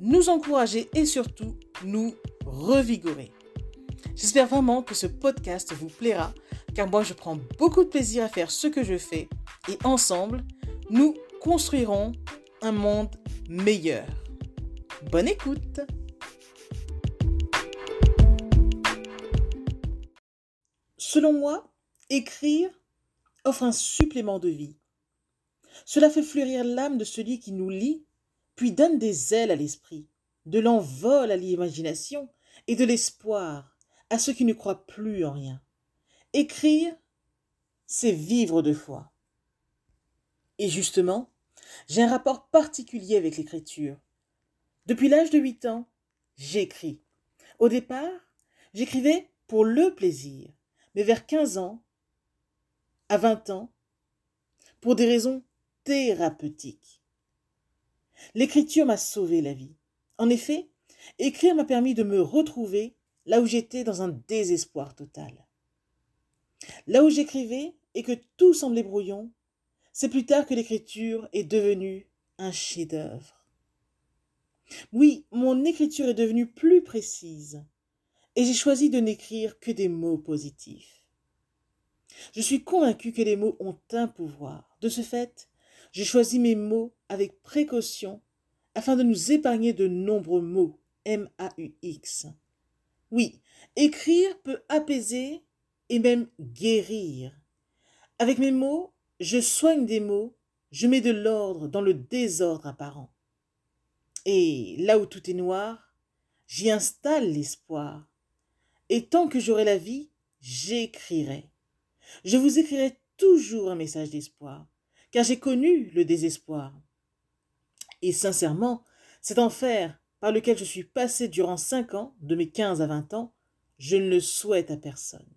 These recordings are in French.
nous encourager et surtout nous revigorer. J'espère vraiment que ce podcast vous plaira car moi je prends beaucoup de plaisir à faire ce que je fais et ensemble, nous construirons un monde meilleur. Bonne écoute Selon moi, écrire offre un supplément de vie. Cela fait fleurir l'âme de celui qui nous lit, puis donne des ailes à l'esprit, de l'envol à l'imagination et de l'espoir à ceux qui ne croient plus en rien. Écrire, c'est vivre de foi. Et justement, j'ai un rapport particulier avec l'écriture. Depuis l'âge de 8 ans, j'écris. Au départ, j'écrivais pour le plaisir, mais vers 15 ans, à 20 ans, pour des raisons thérapeutiques. L'écriture m'a sauvé la vie. En effet, écrire m'a permis de me retrouver là où j'étais dans un désespoir total. Là où j'écrivais et que tout semblait brouillon, c'est plus tard que l'écriture est devenue un chef-d'œuvre. Oui, mon écriture est devenue plus précise, et j'ai choisi de n'écrire que des mots positifs. Je suis convaincu que les mots ont un pouvoir. De ce fait, j'ai choisi mes mots avec précaution afin de nous épargner de nombreux mots M-A-U-X. Oui, écrire peut apaiser et même guérir. Avec mes mots, je soigne des mots, je mets de l'ordre dans le désordre apparent. Et là où tout est noir, j'y installe l'espoir. Et tant que j'aurai la vie, j'écrirai. Je vous écrirai toujours un message d'espoir, car j'ai connu le désespoir. Et sincèrement, cet enfer par lequel je suis passé durant cinq ans, de mes quinze à vingt ans, je ne le souhaite à personne.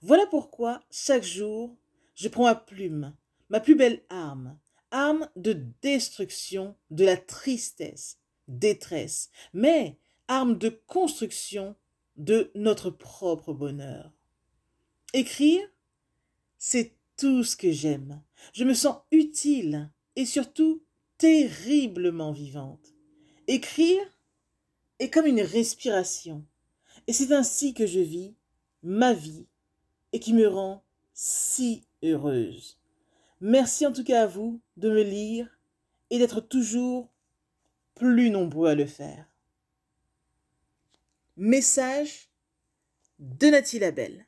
Voilà pourquoi, chaque jour, je prends ma plume, ma plus belle arme, arme de destruction de la tristesse, détresse, mais arme de construction de notre propre bonheur. Écrire, c'est tout ce que j'aime. Je me sens utile et surtout terriblement vivante. Écrire est comme une respiration, et c'est ainsi que je vis ma vie et qui me rend si heureuse. Merci en tout cas à vous de me lire et d'être toujours plus nombreux à le faire. Message de Nathalie Labelle.